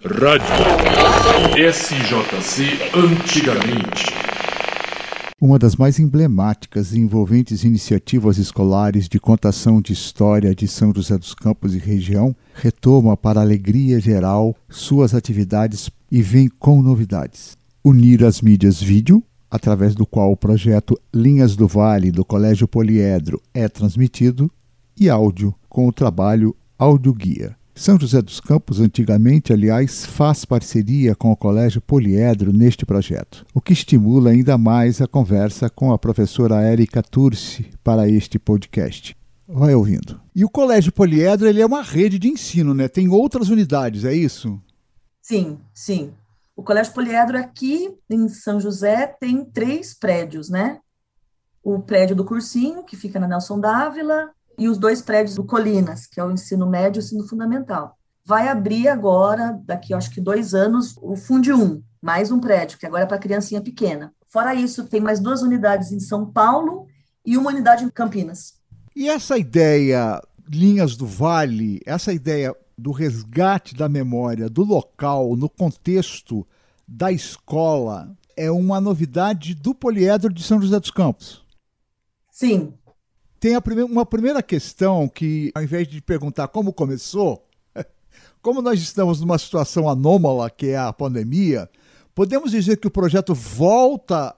Rádio SJC Antigamente. Uma das mais emblemáticas e envolventes iniciativas escolares de contação de história de São José dos Campos e região retoma para alegria geral suas atividades e vem com novidades. Unir as mídias vídeo, através do qual o projeto Linhas do Vale do Colégio Poliedro é transmitido, e áudio, com o trabalho Audioguia. São José dos Campos, antigamente, aliás, faz parceria com o Colégio Poliedro neste projeto, o que estimula ainda mais a conversa com a professora Érica Turci para este podcast. Vai ouvindo. E o Colégio Poliedro ele é uma rede de ensino, né? Tem outras unidades, é isso? Sim, sim. O Colégio Poliedro aqui em São José tem três prédios, né? O prédio do cursinho, que fica na Nelson Dávila, e os dois prédios do Colinas, que é o ensino médio e o ensino fundamental. Vai abrir agora, daqui acho que dois anos, o Fundi 1, mais um prédio, que agora é para criancinha pequena. Fora isso, tem mais duas unidades em São Paulo e uma unidade em Campinas. E essa ideia, linhas do vale, essa ideia do resgate da memória do local no contexto da escola é uma novidade do poliedro de São José dos Campos. Sim, tem primeira, uma primeira questão que, ao invés de perguntar como começou, como nós estamos numa situação anômala, que é a pandemia, podemos dizer que o projeto volta,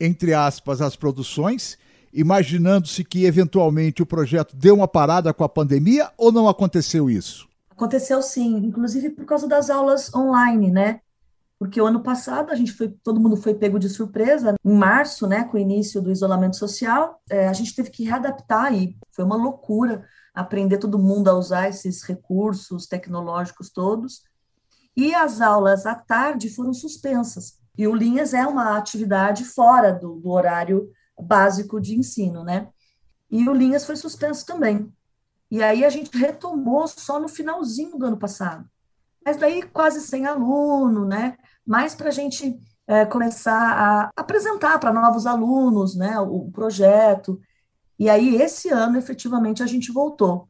entre aspas, às produções, imaginando-se que eventualmente o projeto deu uma parada com a pandemia ou não aconteceu isso? Aconteceu sim, inclusive por causa das aulas online, né? Porque o ano passado a gente foi, todo mundo foi pego de surpresa, em março, né, com o início do isolamento social, é, a gente teve que readaptar e foi uma loucura aprender todo mundo a usar esses recursos tecnológicos todos. E as aulas à tarde foram suspensas. E o Linhas é uma atividade fora do, do horário básico de ensino, né? E o Linhas foi suspenso também. E aí a gente retomou só no finalzinho do ano passado. Mas daí quase sem aluno, né? mais para a gente é, começar a apresentar para novos alunos né, o projeto. E aí, esse ano, efetivamente, a gente voltou.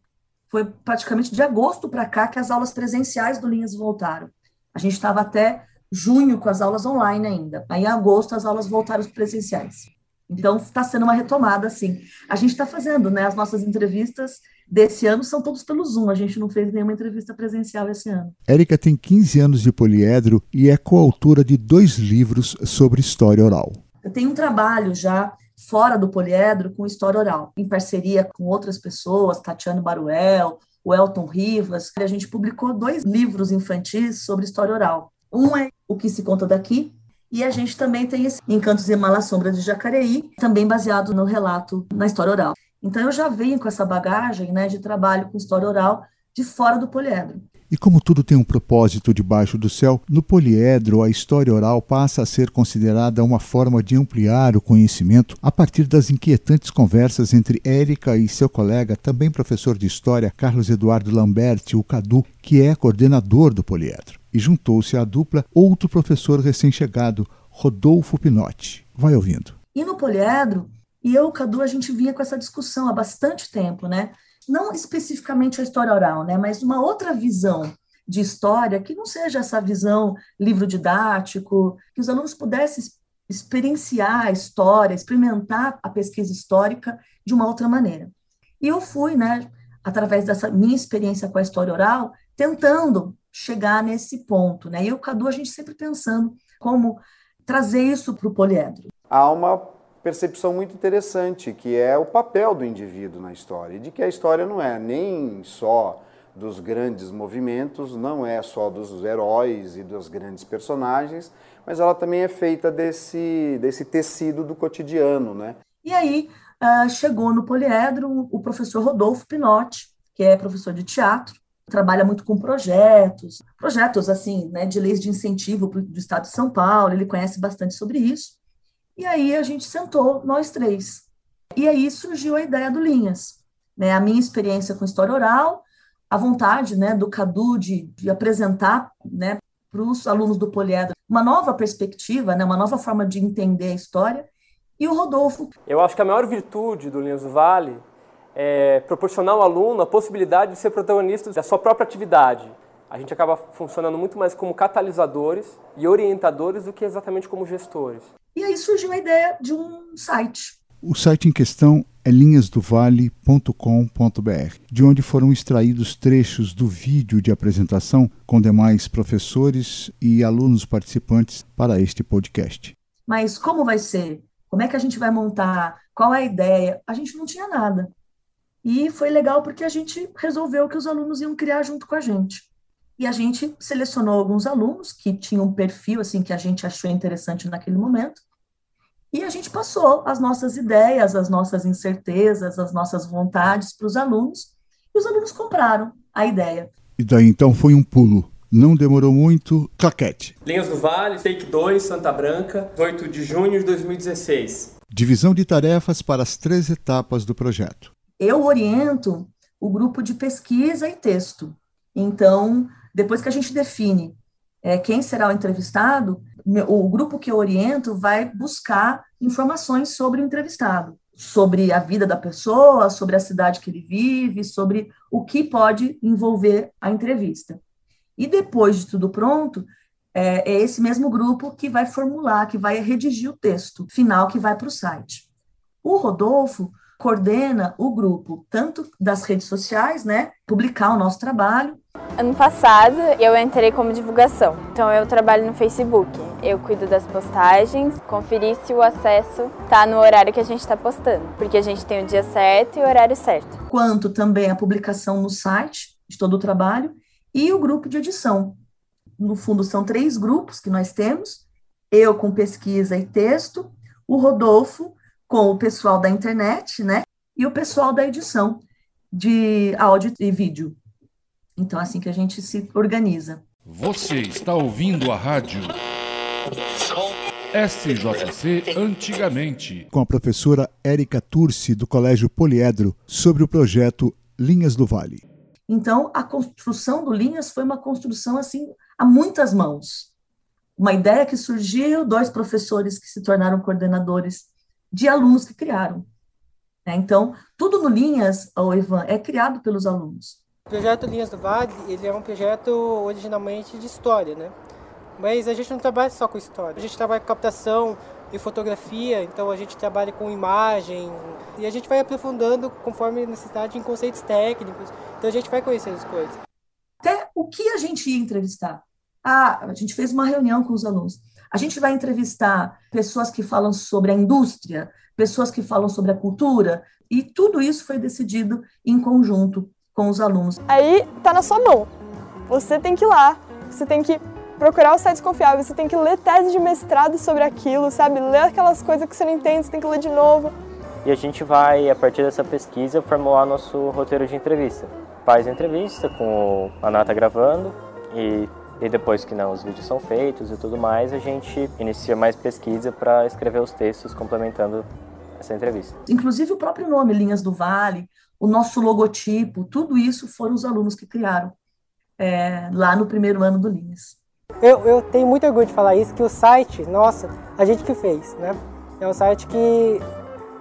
Foi praticamente de agosto para cá que as aulas presenciais do Linhas voltaram. A gente estava até junho com as aulas online ainda. Aí, em agosto, as aulas voltaram presenciais. Então, está sendo uma retomada, sim. A gente está fazendo, né? As nossas entrevistas desse ano são todos pelo Zoom. A gente não fez nenhuma entrevista presencial esse ano. Érica tem 15 anos de poliedro e é coautora de dois livros sobre história oral. Eu tenho um trabalho já fora do poliedro com história oral, em parceria com outras pessoas, Tatiana Baruel, o Elton Rivas. A gente publicou dois livros infantis sobre história oral. Um é O que se conta daqui, e a gente também tem esse Encantos e Mala Sombra de Jacareí, também baseado no relato na história oral. Então eu já venho com essa bagagem né, de trabalho com história oral de fora do poliedro. E como tudo tem um propósito debaixo do céu, no poliedro a história oral passa a ser considerada uma forma de ampliar o conhecimento a partir das inquietantes conversas entre Érica e seu colega, também professor de história, Carlos Eduardo Lamberti, o Cadu, que é coordenador do poliedro. E juntou-se à dupla outro professor recém-chegado, Rodolfo Pinotti. Vai ouvindo. E no poliedro, e eu, Cadu, a gente vinha com essa discussão há bastante tempo, né? Não especificamente a história oral, né? Mas uma outra visão de história que não seja essa visão livro didático, que os alunos pudessem experienciar a história, experimentar a pesquisa histórica de uma outra maneira. E eu fui, né, através dessa minha experiência com a história oral, tentando chegar nesse ponto, né? E o Cadu, a gente sempre pensando como trazer isso para o poliedro. Há uma percepção muito interessante, que é o papel do indivíduo na história, e de que a história não é nem só dos grandes movimentos, não é só dos heróis e dos grandes personagens, mas ela também é feita desse, desse tecido do cotidiano, né? E aí uh, chegou no Poliedro o professor Rodolfo Pinotti, que é professor de teatro, trabalha muito com projetos, projetos assim, né, de leis de incentivo do Estado de São Paulo, ele conhece bastante sobre isso. E aí a gente sentou, nós três. E aí surgiu a ideia do Linhas. Né? A minha experiência com história oral, a vontade né, do Cadu de, de apresentar né, para os alunos do Poliedro uma nova perspectiva, né, uma nova forma de entender a história, e o Rodolfo. Eu acho que a maior virtude do Linhas do Vale é proporcionar ao aluno a possibilidade de ser protagonista da sua própria atividade. A gente acaba funcionando muito mais como catalisadores e orientadores do que exatamente como gestores. E aí surgiu a ideia de um site. O site em questão é linhasdovale.com.br, de onde foram extraídos trechos do vídeo de apresentação com demais professores e alunos participantes para este podcast. Mas como vai ser? Como é que a gente vai montar? Qual é a ideia? A gente não tinha nada. E foi legal porque a gente resolveu que os alunos iam criar junto com a gente. E a gente selecionou alguns alunos que tinham um perfil assim que a gente achou interessante naquele momento e a gente passou as nossas ideias, as nossas incertezas, as nossas vontades para os alunos, e os alunos compraram a ideia. E daí então foi um pulo. Não demorou muito, claquete. Linhas do Vale, Take 2, Santa Branca, 8 de junho de 2016. Divisão de tarefas para as três etapas do projeto. Eu oriento o grupo de pesquisa e texto. Então, depois que a gente define é, quem será o entrevistado, o grupo que eu oriento vai buscar informações sobre o entrevistado, sobre a vida da pessoa, sobre a cidade que ele vive, sobre o que pode envolver a entrevista. E depois de tudo pronto, é, é esse mesmo grupo que vai formular, que vai redigir o texto final que vai para o site. O Rodolfo coordena o grupo, tanto das redes sociais, né, publicar o nosso trabalho. Ano passado eu entrei como divulgação, então eu trabalho no Facebook. Eu cuido das postagens, conferir se o acesso está no horário que a gente está postando, porque a gente tem o dia certo e o horário certo. Quanto também a publicação no site de todo o trabalho e o grupo de edição. No fundo, são três grupos que nós temos: eu com pesquisa e texto, o Rodolfo com o pessoal da internet, né? E o pessoal da edição de áudio e vídeo. Então, é assim que a gente se organiza. Você está ouvindo a rádio SJC Antigamente. Com a professora Érica Turci, do Colégio Poliedro, sobre o projeto Linhas do Vale. Então, a construção do Linhas foi uma construção, assim, a muitas mãos. Uma ideia que surgiu, dois professores que se tornaram coordenadores de alunos que criaram. Né? Então, tudo no Linhas, o Ivan, é criado pelos alunos. O projeto Linhas do Vale, ele é um projeto originalmente de história, né? Mas a gente não trabalha só com história, a gente trabalha com captação e fotografia, então a gente trabalha com imagem e a gente vai aprofundando conforme necessidade em conceitos técnicos, então a gente vai conhecendo as coisas. Até o que a gente ia entrevistar. Ah, a gente fez uma reunião com os alunos. A gente vai entrevistar pessoas que falam sobre a indústria, pessoas que falam sobre a cultura, e tudo isso foi decidido em conjunto com os alunos. Aí tá na sua mão. Você tem que ir lá, você tem que procurar os sites confiáveis, você tem que ler tese de mestrado sobre aquilo, sabe? Ler aquelas coisas que você não entende, você tem que ler de novo. E a gente vai, a partir dessa pesquisa, formular nosso roteiro de entrevista. Faz a entrevista com a Nata gravando e e depois que não, os vídeos são feitos e tudo mais, a gente inicia mais pesquisa para escrever os textos complementando essa entrevista. Inclusive o próprio nome, Linhas do Vale, o nosso logotipo, tudo isso foram os alunos que criaram é, lá no primeiro ano do Linhas. Eu, eu tenho muito orgulho de falar isso, que o site, nossa, a gente que fez, né? É um site que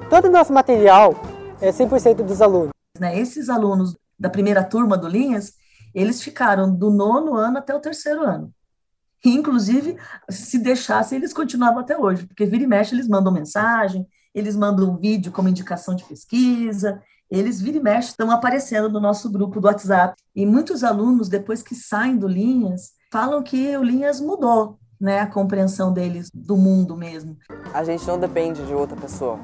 todo o nosso material é 100% dos alunos. Né, esses alunos da primeira turma do Linhas, eles ficaram do nono ano até o terceiro ano. Inclusive, se deixassem, eles continuavam até hoje, porque vira e mexe, eles mandam mensagem, eles mandam um vídeo como indicação de pesquisa, eles vira e mexe estão aparecendo no nosso grupo do WhatsApp. E muitos alunos, depois que saem do Linhas, falam que o Linhas mudou né, a compreensão deles do mundo mesmo. A gente não depende de outra pessoa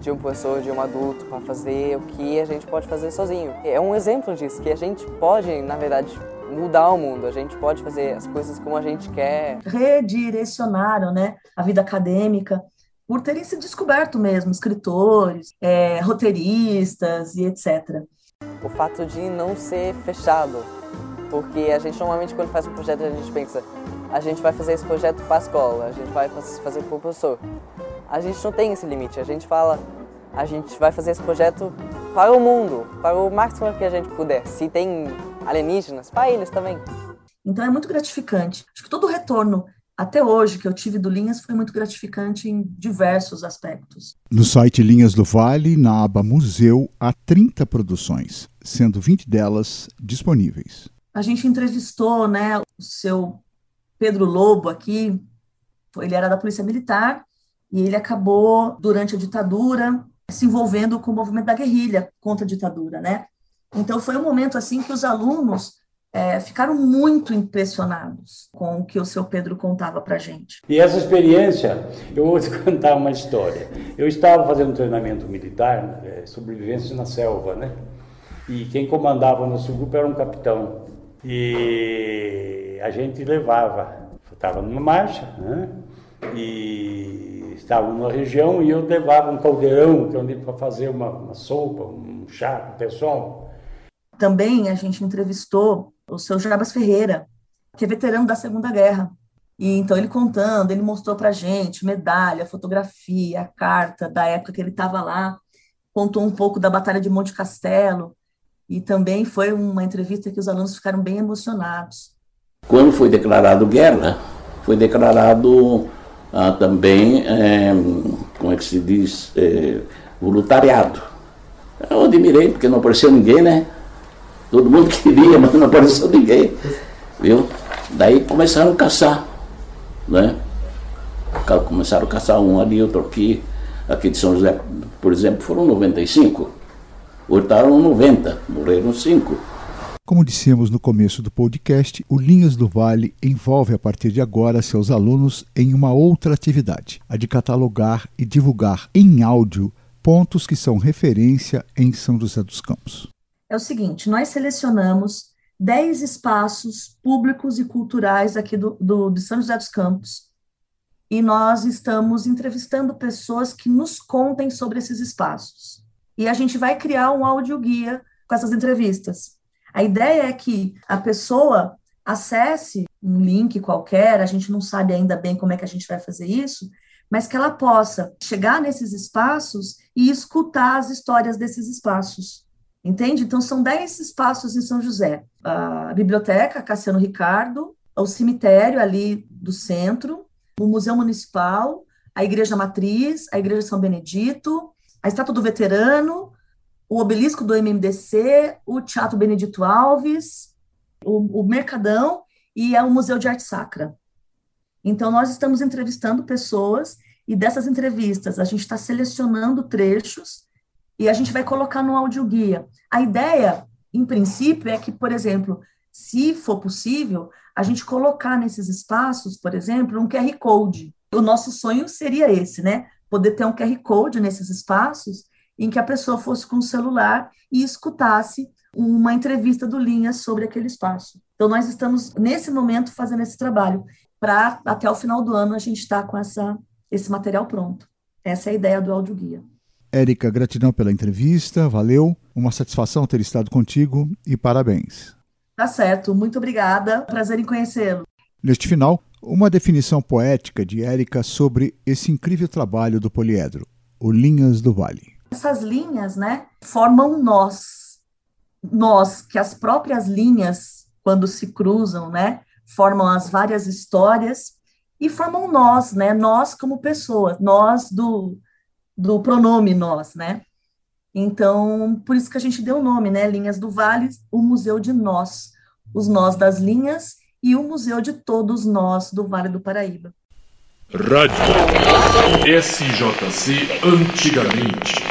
de um professor, de um adulto, para fazer o que a gente pode fazer sozinho. É um exemplo disso, que a gente pode, na verdade, mudar o mundo, a gente pode fazer as coisas como a gente quer. Redirecionaram né, a vida acadêmica por terem se descoberto mesmo escritores, é, roteiristas e etc. O fato de não ser fechado, porque a gente normalmente quando faz um projeto a gente pensa a gente vai fazer esse projeto para a escola, a gente vai fazer para o professor a gente não tem esse limite. A gente fala, a gente vai fazer esse projeto para o mundo, para o máximo que a gente puder. Se tem alienígenas, para eles também. Então é muito gratificante. Acho que todo o retorno até hoje que eu tive do Linhas foi muito gratificante em diversos aspectos. No site Linhas do Vale, na aba Museu, há 30 produções, sendo 20 delas disponíveis. a gente entrevistou, né, o seu Pedro Lobo aqui, ele era da Polícia Militar e ele acabou, durante a ditadura, se envolvendo com o movimento da guerrilha contra a ditadura, né? Então foi um momento assim que os alunos é, ficaram muito impressionados com o que o seu Pedro contava para gente. E essa experiência, eu vou te contar uma história. Eu estava fazendo um treinamento militar, é, sobrevivência na selva, né? E quem comandava o nosso grupo era um capitão. E a gente levava, estava numa marcha, né? E estávamos na região e eu levava um caldeirão, para fazer uma, uma sopa, um chá para o pessoal. Também a gente entrevistou o seu Jabas Ferreira, que é veterano da Segunda Guerra. E então ele contando, ele mostrou para gente medalha, fotografia, carta da época que ele estava lá, contou um pouco da Batalha de Monte Castelo e também foi uma entrevista que os alunos ficaram bem emocionados. Quando foi declarado guerra, foi declarado ah, também, é, como é que se diz, é, voluntariado. Eu admirei porque não apareceu ninguém, né? Todo mundo queria, mas não apareceu ninguém. Viu? Daí começaram a caçar. Né? Começaram a caçar um ali, outro aqui. Aqui de São José, por exemplo, foram 95. Hurtaram 90, morreram 5. Como dissemos no começo do podcast, o Linhas do Vale envolve a partir de agora seus alunos em uma outra atividade, a de catalogar e divulgar em áudio pontos que são referência em São José dos Campos é o seguinte: nós selecionamos 10 espaços públicos e culturais aqui do, do, de São José dos Campos e nós estamos entrevistando pessoas que nos contem sobre esses espaços. E a gente vai criar um audioguia com essas entrevistas. A ideia é que a pessoa acesse um link qualquer, a gente não sabe ainda bem como é que a gente vai fazer isso, mas que ela possa chegar nesses espaços e escutar as histórias desses espaços. Entende? Então, são 10 espaços em São José. A biblioteca Cassiano Ricardo, o cemitério ali do centro, o Museu Municipal, a Igreja Matriz, a Igreja São Benedito, a Estátua do Veterano, o Obelisco do MMDC, o Teatro Benedito Alves, o, o Mercadão e é o Museu de Arte Sacra. Então, nós estamos entrevistando pessoas e dessas entrevistas a gente está selecionando trechos e a gente vai colocar no audioguia. A ideia, em princípio, é que, por exemplo, se for possível, a gente colocar nesses espaços, por exemplo, um QR Code. O nosso sonho seria esse, né? Poder ter um QR Code nesses espaços em que a pessoa fosse com o celular e escutasse uma entrevista do Linha sobre aquele espaço. Então, nós estamos, nesse momento, fazendo esse trabalho para, até o final do ano, a gente estar tá com essa, esse material pronto. Essa é a ideia do audioguia. Érica, gratidão pela entrevista, valeu. Uma satisfação ter estado contigo e parabéns. Tá certo, muito obrigada. Prazer em conhecê-lo. Neste final, uma definição poética de Érica sobre esse incrível trabalho do poliedro, o Linhas do Vale. Essas linhas, né, formam nós. Nós, que as próprias linhas, quando se cruzam, né, formam as várias histórias e formam nós, né, nós como pessoas, nós do do pronome nós, né? Então, por isso que a gente deu o nome, né? Linhas do Vale, o Museu de Nós, os nós das linhas e o Museu de todos nós do Vale do Paraíba. Rádio SJC antigamente.